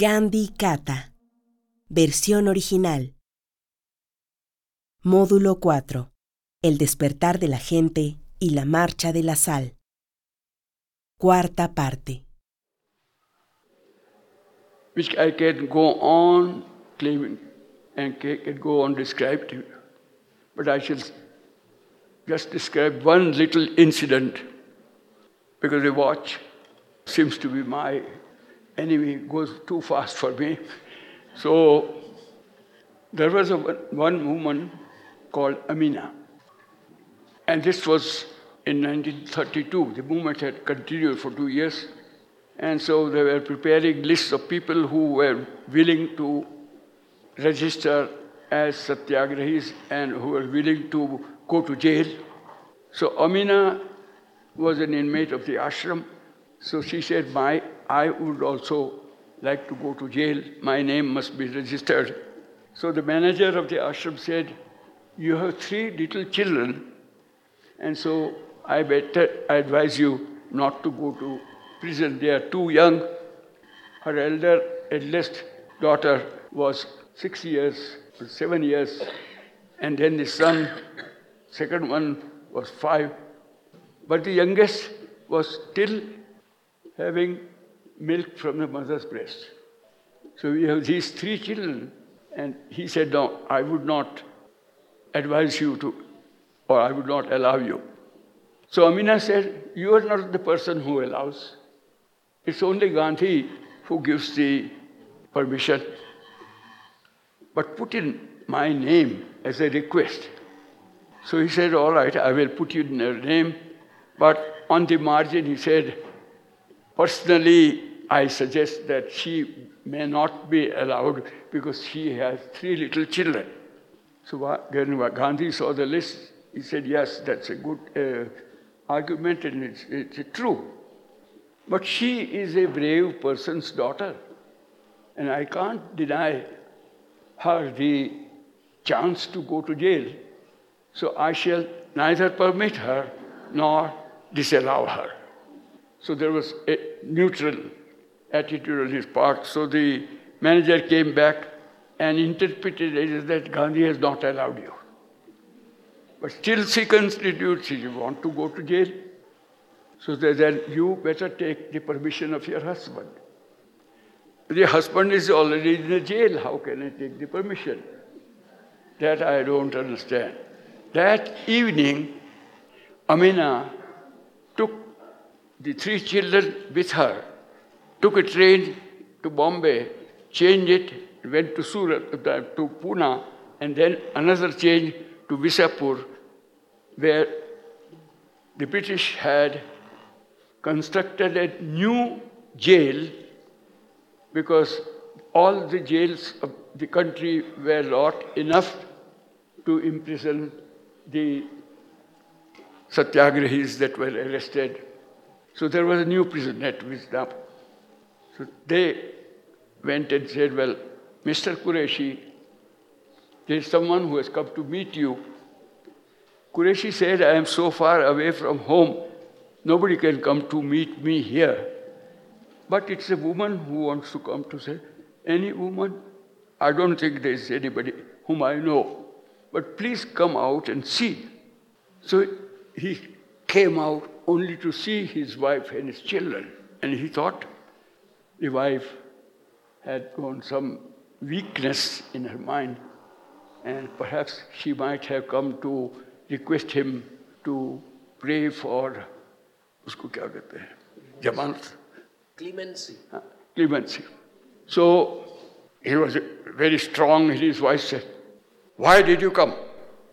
Gandhi Kata. Versión original. Módulo 4. El despertar de la gente y la marcha de la sal. Cuarta parte. which I can go on claiming and ca- can go on you. But I shall just describe one little incident because the watch seems to be my enemy, goes too fast for me. So there was a, one woman called Amina. And this was in 1932. The movement had continued for two years. And so they were preparing lists of people who were willing to register as satyagrahis and who were willing to go to jail. So Amina was an inmate of the ashram. So she said, My, I would also like to go to jail. My name must be registered. So the manager of the ashram said, You have three little children, and so I better advise you not to go to prison. They are too young. Her elder, eldest daughter was six years, seven years, and then the son, second one was five. But the youngest was still having milk from the mother's breast. So we have these three children, and he said, No, I would not advise you to, or I would not allow you. So Amina said, You are not the person who allows. It's only Gandhi who gives the permission. But put in my name as a request. So he said, All right, I will put you in your name. But on the margin, he said, Personally, I suggest that she may not be allowed because she has three little children. So Gandhi saw the list, he said, Yes, that's a good uh, argument and it's, it's true. But she is a brave person's daughter, and I can't deny her the chance to go to jail. So I shall neither permit her nor disallow her. So there was a neutral attitude on his part. So the manager came back and interpreted it as that Gandhi has not allowed you. But still she constitutes, you want to go to jail. So then you better take the permission of your husband. The husband is already in the jail. How can I take the permission? That I don't understand. That evening, Amina took the three children with her, took a train to Bombay, changed it, went to Surat, uh, to Pune, and then another change to Visapur, where the British had constructed a new jail because all the jails of the country were not enough to imprison the satyagrahis that were arrested. So there was a new prison at Wisdom. So they went and said, Well, Mr. Qureshi, there is someone who has come to meet you. Qureshi said, I am so far away from home, nobody can come to meet me here. But it's a woman who wants to come to say, Any woman? I don't think there is anybody whom I know. But please come out and see. So he came out only to see his wife and his children. And he thought the wife had gone some weakness in her mind, and perhaps she might have come to request him to pray for उसको क्या कहते हैं जमानत Clemency. uh, clemency. So he was very strong, and his wife said, Why did you come?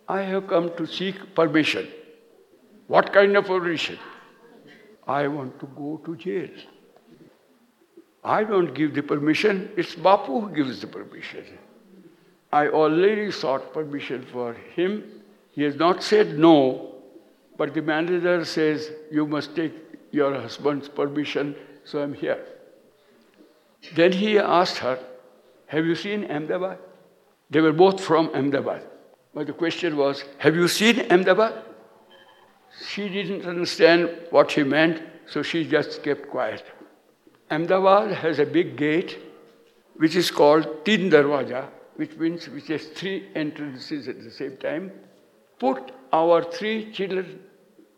I have come to seek permission. What kind of permission? I want to go to jail. I don't give the permission, it's Bapu who gives the permission. I already sought permission for him. He has not said no, but the manager says, You must take your husband's permission, so I'm here. Then he asked her, Have you seen Ahmedabad? They were both from Ahmedabad. But the question was, Have you seen Ahmedabad? She didn't understand what he meant, so she just kept quiet. Ahmedabad has a big gate, which is called Tin Darwaja, which means which has three entrances at the same time. Put our three children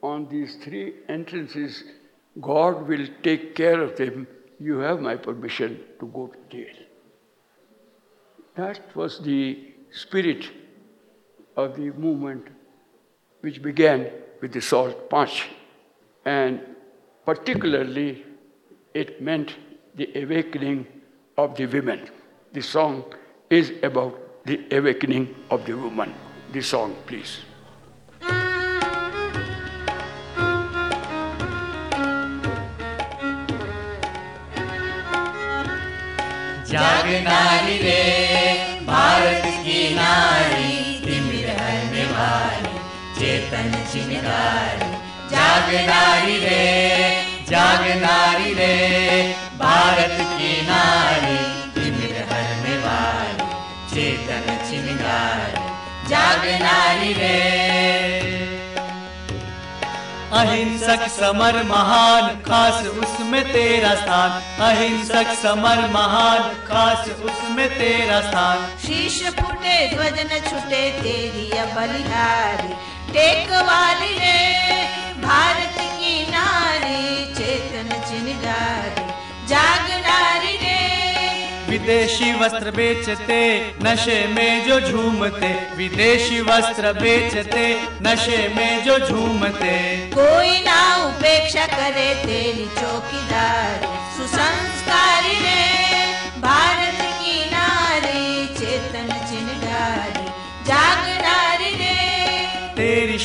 on these three entrances. God will take care of them. You have my permission to go to jail. That was the spirit of the movement which began with the salt punch. And particularly, it meant the awakening of the women. The song is about the awakening of the woman. The song, please. जागनारी रे भारत की नारी तिमिर हरने वाली चेतन चिनगारी जागनारी रे जागनारी रे, भारत की नारी तिमिर हरने वाली चेतन चिनगारी जागनारी रे। अहिंसक समर महान, खास उसमें तेरा स्थान। अहिंसक समर महान, खास उसमें तेरा स्थान। शीश फूटे ध्वज न छूटे तेरी बलिहारी टेक वाली रे, भारत विदेशी वस्त्र बेचते, नशे में जो झूमते, विदेशी वस्त्र बेचते, नशे में जो झूमते। कोई ना उपेक्षा करे तेरी चौकीदारी।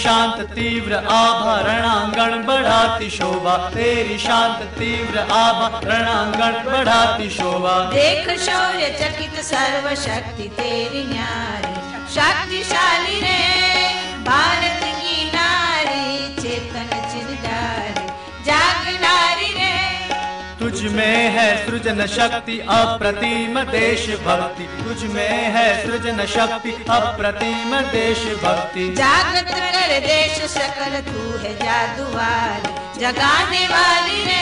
शांत तीव्र आभा रणांगण बढ़ाती शोभा। तेरी शांत तीव्र रणांगण बढ़ाती शोभा। देख शौर्य चकित सर्व शक्ति तेरी रे भारत तुझ में है सृजन शक्ति अप्रतिम देश भक्ति तुझ में है सृजन शक्ति अप्रतिम देश भक्ति जागत कर देश सकल तू है जादू वाली जगाने वाली रे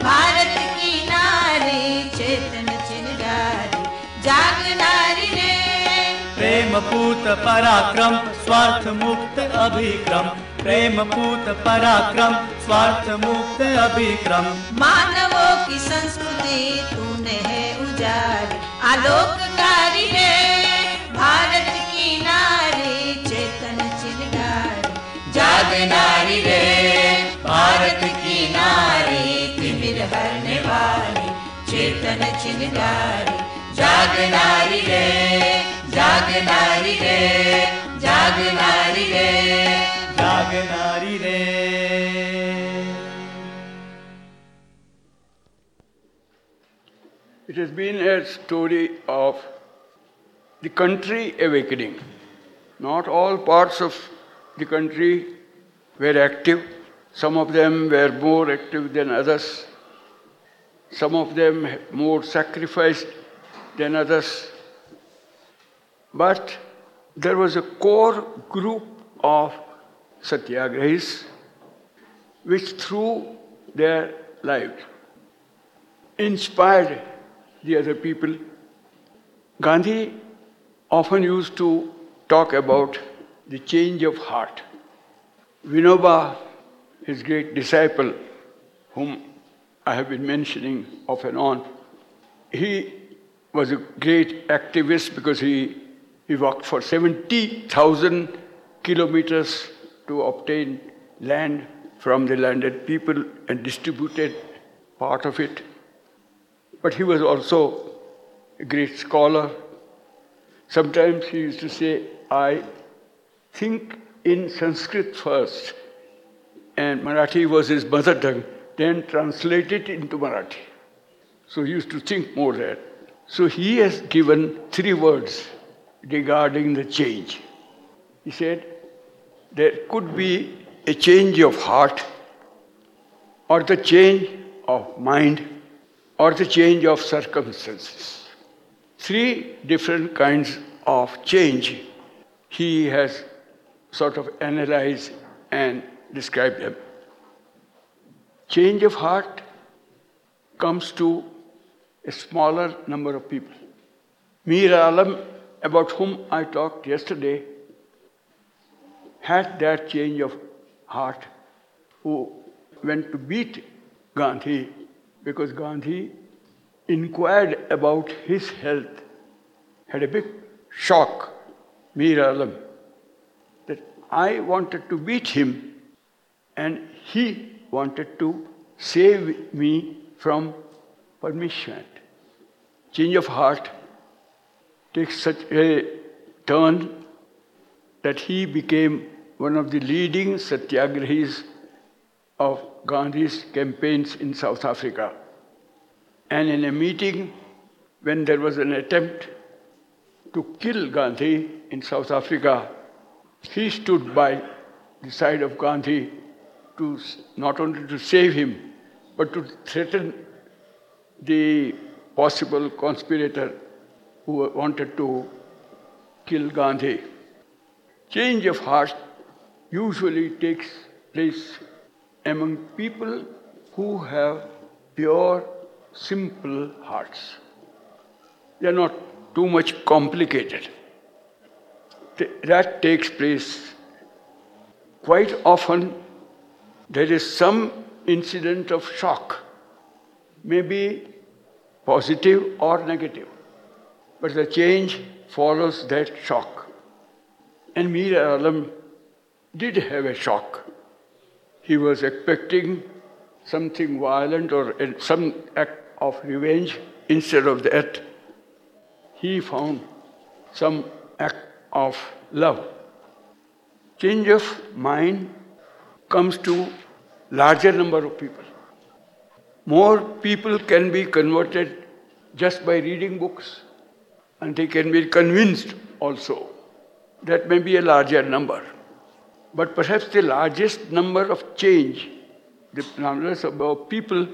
भारत की नारी चेतन चिरगारी जागनारी रे। प्रेम पूत पराक्रम स्वार्थ मुक्त अभिक्रम। प्रेम पूत पराक्रम, स्वार्थ मुक्त अभिक्रम। मानवों की संस्कृति तूने है उजारी, आलोककारी है। भारत की नारी चेतन चिनगारी जागनारी रे। भारत की नारी तिमिर हरने वाली, चेतन चिनगारी जागनारी रे जागनारी रे जागनारी रे It has been a story of the country awakening. Not all parts of the country were active. Some of them were more active than others. Some of them more sacrificed than others. But there was a core group of satyagrahis which through their lives inspired the other people. Gandhi often used to talk about the change of heart. Vinoba, his great disciple, whom I have been mentioning off and on, he was a great activist because he, he walked for 70,000 kilometers to obtain land from the landed people and distributed part of it. But he was also a great scholar. Sometimes he used to say, I think in Sanskrit first, and Marathi was his mother tongue, then translate it into Marathi. So he used to think more there. So he has given three words regarding the change. He said, there could be a change of heart, or the change of mind, or the change of circumstances. Three different kinds of change he has sort of analyzed and described them. Change of heart comes to a smaller number of people. Mir Alam, about whom I talked yesterday, had that change of heart, who went to beat Gandhi because Gandhi inquired about his health, had a big shock, Mir Alam, that I wanted to beat him and he wanted to save me from punishment. Change of heart takes such a turn that he became one of the leading satyagrahis of Gandhi's campaigns in South Africa. And in a meeting, when there was an attempt to kill Gandhi in South Africa, he stood by the side of Gandhi to not only to save him, but to threaten the possible conspirator who wanted to kill Gandhi. Change of heart usually takes place among people who have pure, simple hearts. They are not too much complicated. That takes place quite often. There is some incident of shock, maybe positive or negative, but the change follows that shock. And Mir Alam did have a shock. He was expecting something violent or some act of revenge. Instead of that, he found some act of love. Change of mind comes to larger number of people. More people can be converted just by reading books, and they can be convinced also. That may be a larger number. But perhaps the largest number of change, the numbers of people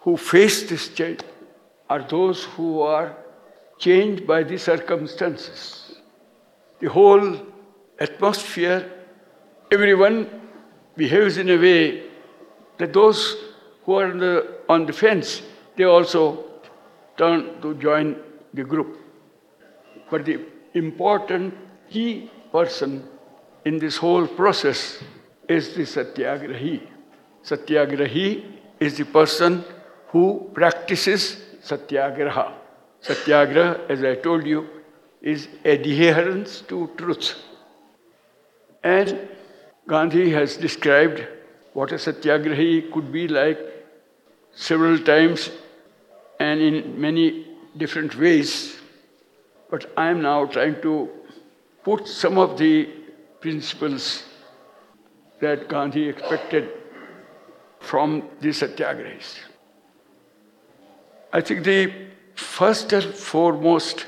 who face this change, are those who are changed by the circumstances. The whole atmosphere, everyone behaves in a way that those who are on the, on the fence, they also turn to join the group. But the important key person in this whole process is the satyagrahi. Satyagrahi is the person who practices satyagraha. Satyagraha, as I told you, is adherence to truth. And Gandhi has described what a satyagrahi could be like several times and in many different ways. But I am now trying to put some of the principles that Gandhi expected from the satyagrahis. I think the first and foremost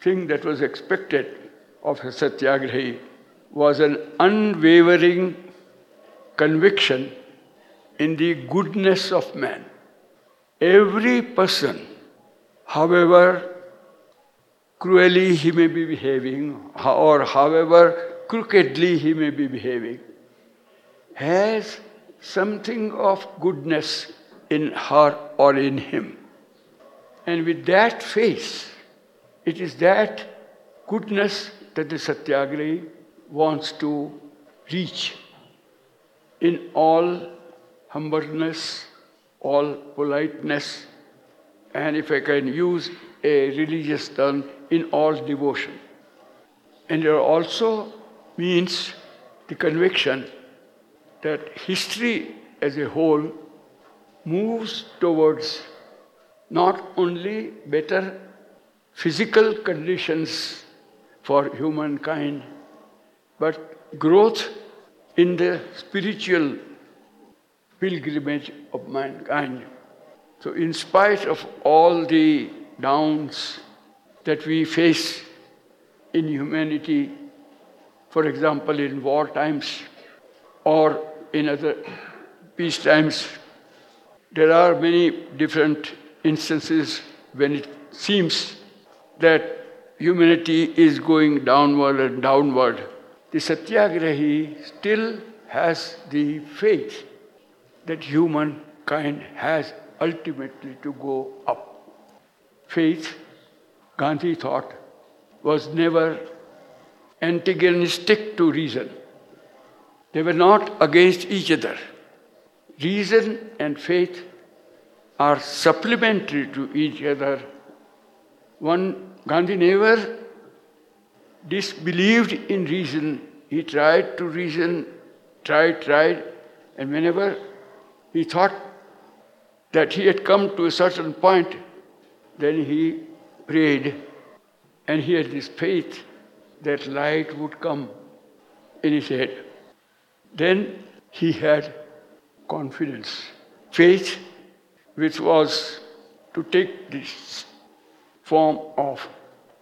thing that was expected of a satyagrahi was an unwavering conviction in the goodness of man. Every person, however cruelly he may be behaving, or however crookedly he may be behaving, has something of goodness in her or in him. And with that face, it is that goodness that the Satyagrahi wants to reach in all humbleness, all politeness, and if I can use a religious term, in all devotion. And there are also means the conviction that history as a whole moves towards not only better physical conditions for humankind, but growth in the spiritual pilgrimage of mankind. So, in spite of all the downs that we face in humanity, for example, in war times or in other peace times, there are many different instances when it seems that humanity is going downward and downward. The Satyagrahi still has the faith that humankind has ultimately to go up. faith, Gandhi thought, was never antagonistic to reason. They were not against each other. Reason and faith are supplementary to each other. One, Gandhi never disbelieved in reason. He tried to reason, tried, tried, and whenever he thought that he had come to a certain point, then he prayed and he had this faith that light would come in his head. Then he had confidence, faith, which was to take this form of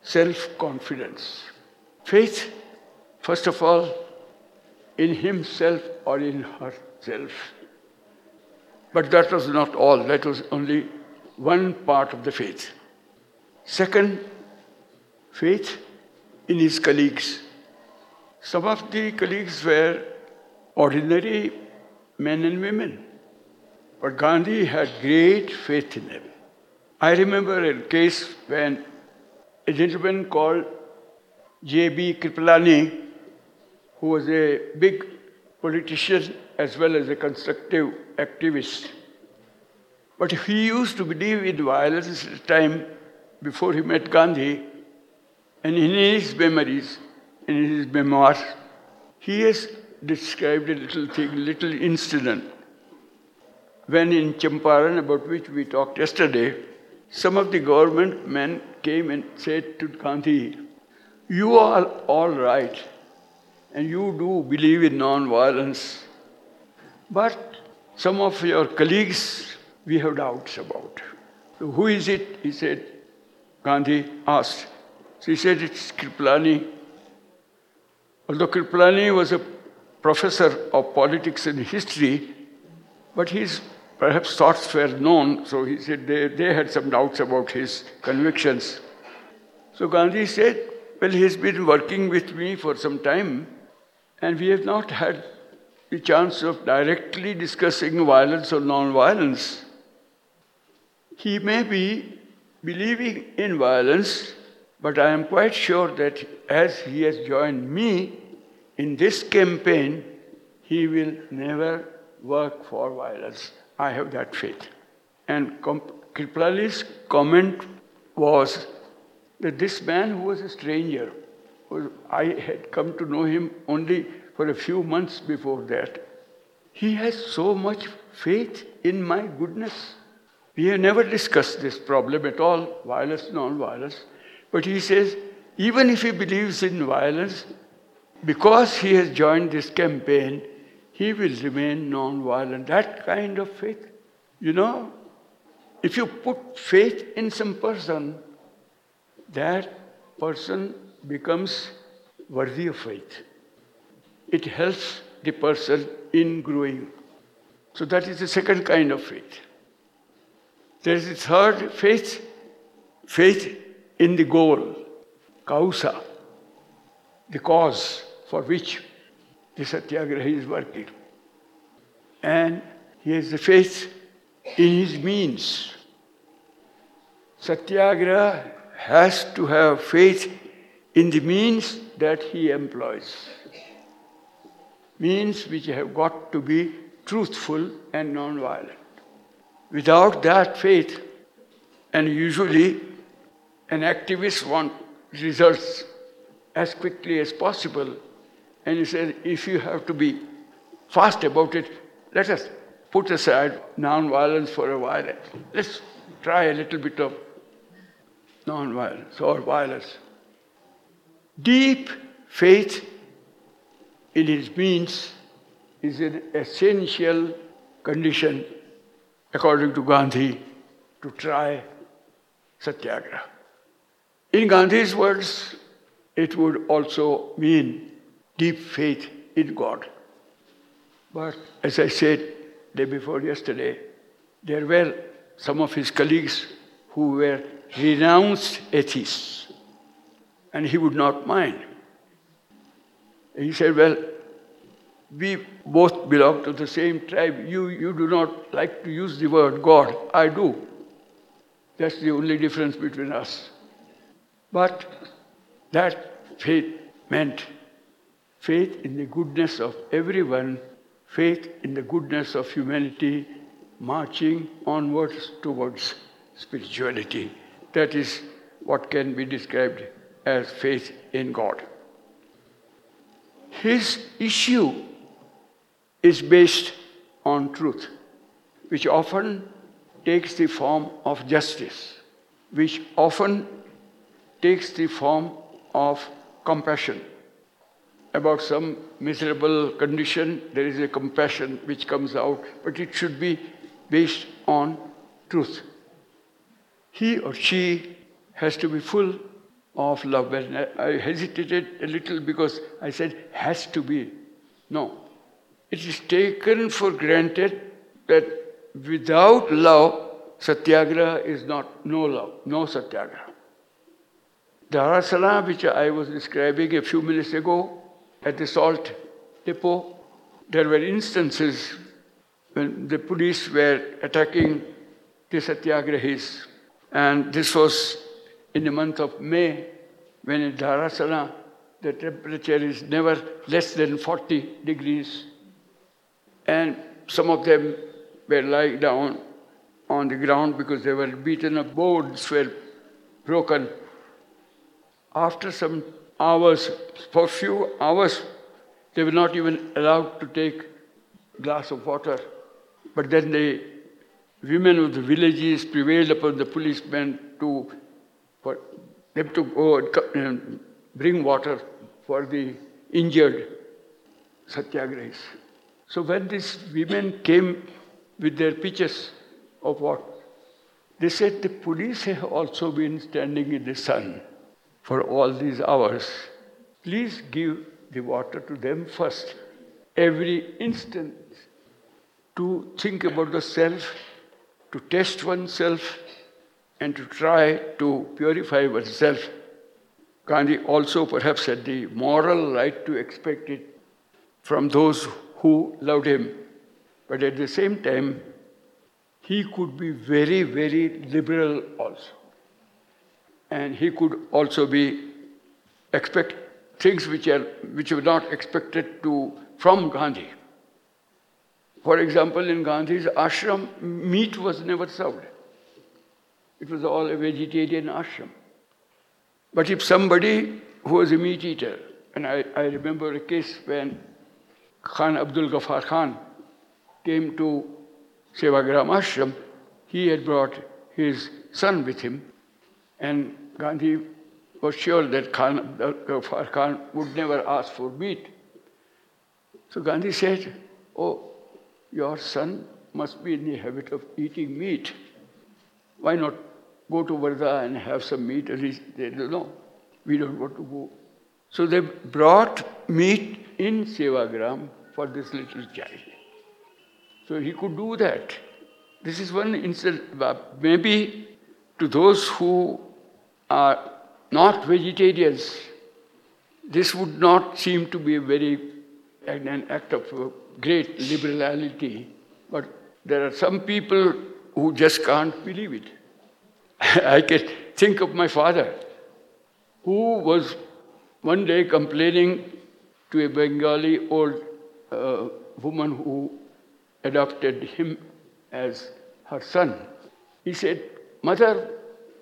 self confidence. Faith, first of all, in himself or in herself. But that was not all, that was only one part of the faith. Second, faith in his colleagues. Some of the colleagues were ordinary men and women, but Gandhi had great faith in them. I remember a case when a gentleman called J.B. Kripalani, who was a big politician as well as a constructive activist. But he used to believe in violence at the time before he met Gandhi, and in his memories, in his memoirs, he has described a little thing, little incident. When in Champaran, about which we talked yesterday, some of the government men came and said to Gandhi, You are all right, and you do believe in non-violence, but some of your colleagues we have doubts about. So who is it? He said, Gandhi asked. She said, It's Kripalani. Although Kripalani was a professor of politics and history, but his perhaps thoughts were known, so he said they, they had some doubts about his convictions. So Gandhi said, Well, he's been working with me for some time, and we have not had the chance of directly discussing violence or non violence. He may be believing in violence, but I am quite sure that as he has joined me in this campaign, he will never work for violence. I have that faith. And Kripalani's comment was that this man who was a stranger, I had come to know him only for a few months before that, he has so much faith in my goodness we have never discussed this problem at all violence, non violence. But he says, even if he believes in violence, because he has joined this campaign, he will remain non violent. That kind of faith. You know, if you put faith in some person, that person becomes worthy of faith. It helps the person in growing. So that is the second kind of faith. There is a third faith, faith in the goal, causa, the cause for which the satyagraha is working. And he has the faith in his means. Satyagraha has to have faith in the means that he employs. Means which have got to be truthful and non-violent. Without that faith, and usually an activist wants results as quickly as possible, and he says, if you have to be fast about it, let us put aside non-violence for a while. Let's try a little bit of non-violence or violence. Deep faith in his means is an essential condition according to Gandhi, to try satyagraha. In Gandhi's words, it would also mean deep faith in God. But as I said day before yesterday, there were some of his colleagues who were renounced atheists, and he would not mind. He said, Well, we both belong to the same tribe. You, you do not like to use the word God. I do. That's the only difference between us. But that faith meant faith in the goodness of everyone, faith in the goodness of humanity, marching onwards towards spirituality. That is what can be described as faith in God. His issue is based on truth, which often takes the form of justice, which often takes the form of compassion. About some miserable condition, there is a compassion which comes out, but it should be based on truth. He or she has to be full of love. And I hesitated a little because I said, has to be. No. It is taken for granted that without love, satyagraha is not no love, no satyagraha. Dharasana, which I was describing a few minutes ago at the salt depot, there were instances when the police were attacking the satyagrahis. And this was in the month of May, when in Dharasana the temperature is never less than 40 degrees. And some of them were lying down on the ground because they were beaten up, boards were broken. After some hours, for few hours, they were not even allowed to take glass of water. But then the women of the villages prevailed upon the policemen to for them to go and um, bring water for the injured satyagrahis. So when these women came with their pitchers of water, they said the police have also been standing in the sun for all these hours. Please give the water to them first. Every instant to think about the self, to test oneself, and to try to purify oneself. Gandhi also perhaps had the moral right to expect it from those who loved him. But at the same time, he could be very, very liberal also. And he could also be expect things which are which were not expected to from Gandhi. For example, in Gandhi's ashram, meat was never served. It was all a vegetarian ashram. But if somebody who was a meat eater, and I, I remember a case when Khan Abdul Ghaffar Khan came to Sevagram ashram, he had brought his son with him, and Gandhi was sure that Khan Khan would never ask for meat. So Gandhi said, Oh, your son must be in the habit of eating meat. Why not go to Wardha and have some meat. And he said, no, we don't want to go. So they brought meat in Sevagram for this little child. So he could do that. This is one instance. Maybe to those who are not vegetarians, this would not seem to be a very an act of great liberality. But there are some people who just can't believe it. I can think of my father, who was one day complaining to a Bengali old uh, woman who adopted him as her son. He said, Mother,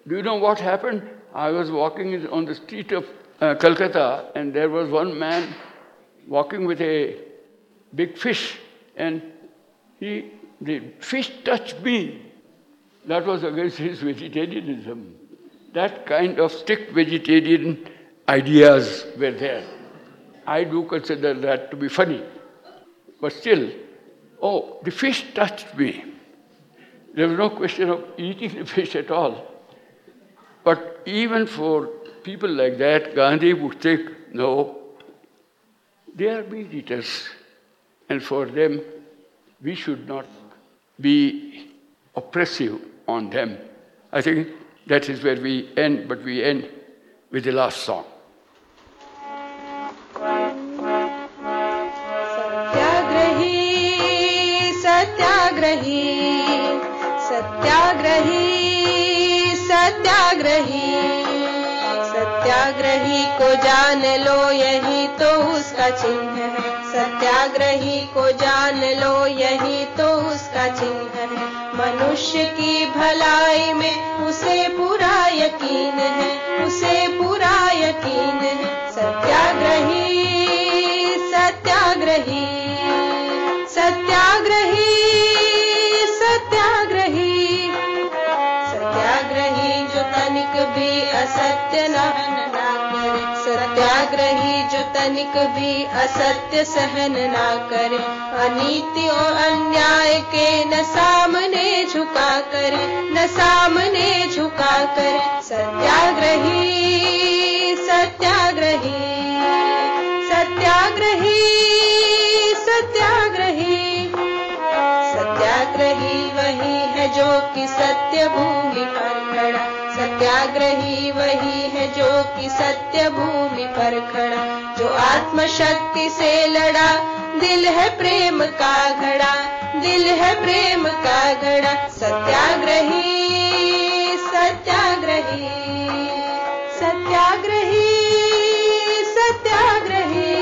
do you know what happened? I was walking on the street of uh, Calcutta, and there was one man walking with a big fish, and he, the fish touched me. That was against his vegetarianism. That kind of strict vegetarian ideas were there. I do consider that to be funny. But still, oh, the fish touched me. There was no question of eating the fish at all. But even for people like that, Gandhi would think, no, they are meat eaters. And for them, we should not be oppressive on them. I think that is where we end, but we end with the last song. सत्याग्रही। सत्याग्रही को जान लो, यही तो उसका चिन्ह है। सत्याग्रही को जान लो, यही तो उसका चिन्ह है। मनुष्य की भलाई में उसे पूरा यकीन है, उसे पूरा यकीन है। सत्याग्रही सत्याग्रही सत्याग्रही। सत्याग्रही जो तनिक भी असत्य सहन ना करे। अनीति और अन्याय के न सामने झुका करे, न सामने झुका करे। सत्याग्रही सत्याग्रही सत्याग्रही सत्याग्रही। सत्याग्रही वही है जो कि सत्य भूमि पर खड़ा। सत्याग्रही वही है जो कि सत्य भूमि पर खड़ा, जो आत्मशक्ति से लड़ा। दिल है प्रेम का घड़ा, दिल है प्रेम का घड़ा। सत्याग्रही सत्याग्रही सत्याग्रही सत्याग्रही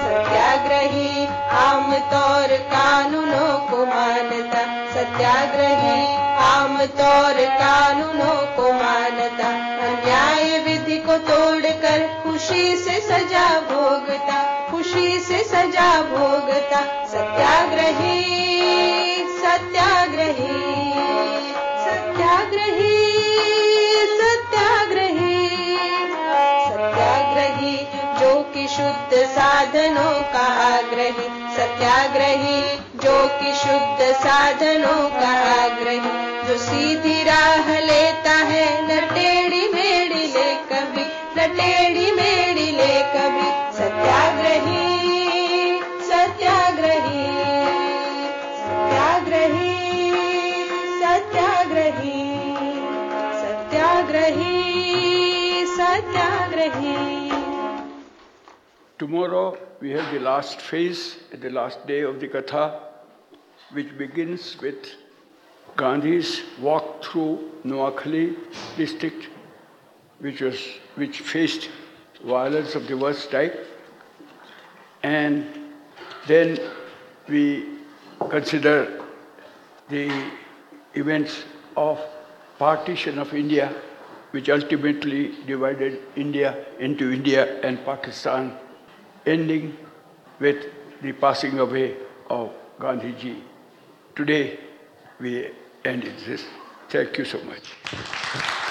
सत्याग्रही आमतौर कानूनों को मानता। सत्याग्रही आमतौर कानूनों को मानता, अन्याय विधि को तोड़कर खुशी से सजा भोगता, खुशी से सजा भोगता, सत्याग्रही सत्याग्रही सत्याग्रही सत्याग्रही सत्याग्रही, जो कि शुद्ध साधनों का आग्रही, सत्याग्रही, जो कि शुद्ध साधनों का आग्रही। जो सीधी राह लेता है न टेढ़ी मेढ़ी ले कभी न टेढ़ी मेढ़ी ले कभी सत्याग्रही सत्याग्रही सत्याग्रही सत्याग्रही सत्याग्रही सत्याग्रही Tomorrow we have the last phase, the last day of the Katha, which begins with Gandhi's walk through Noakhali district, which, was, which faced violence of the worst type. And then we consider the events of partition of India, which ultimately divided India into India and Pakistan, ending with the passing away of Gandhiji. Today we end this. Thank you so much.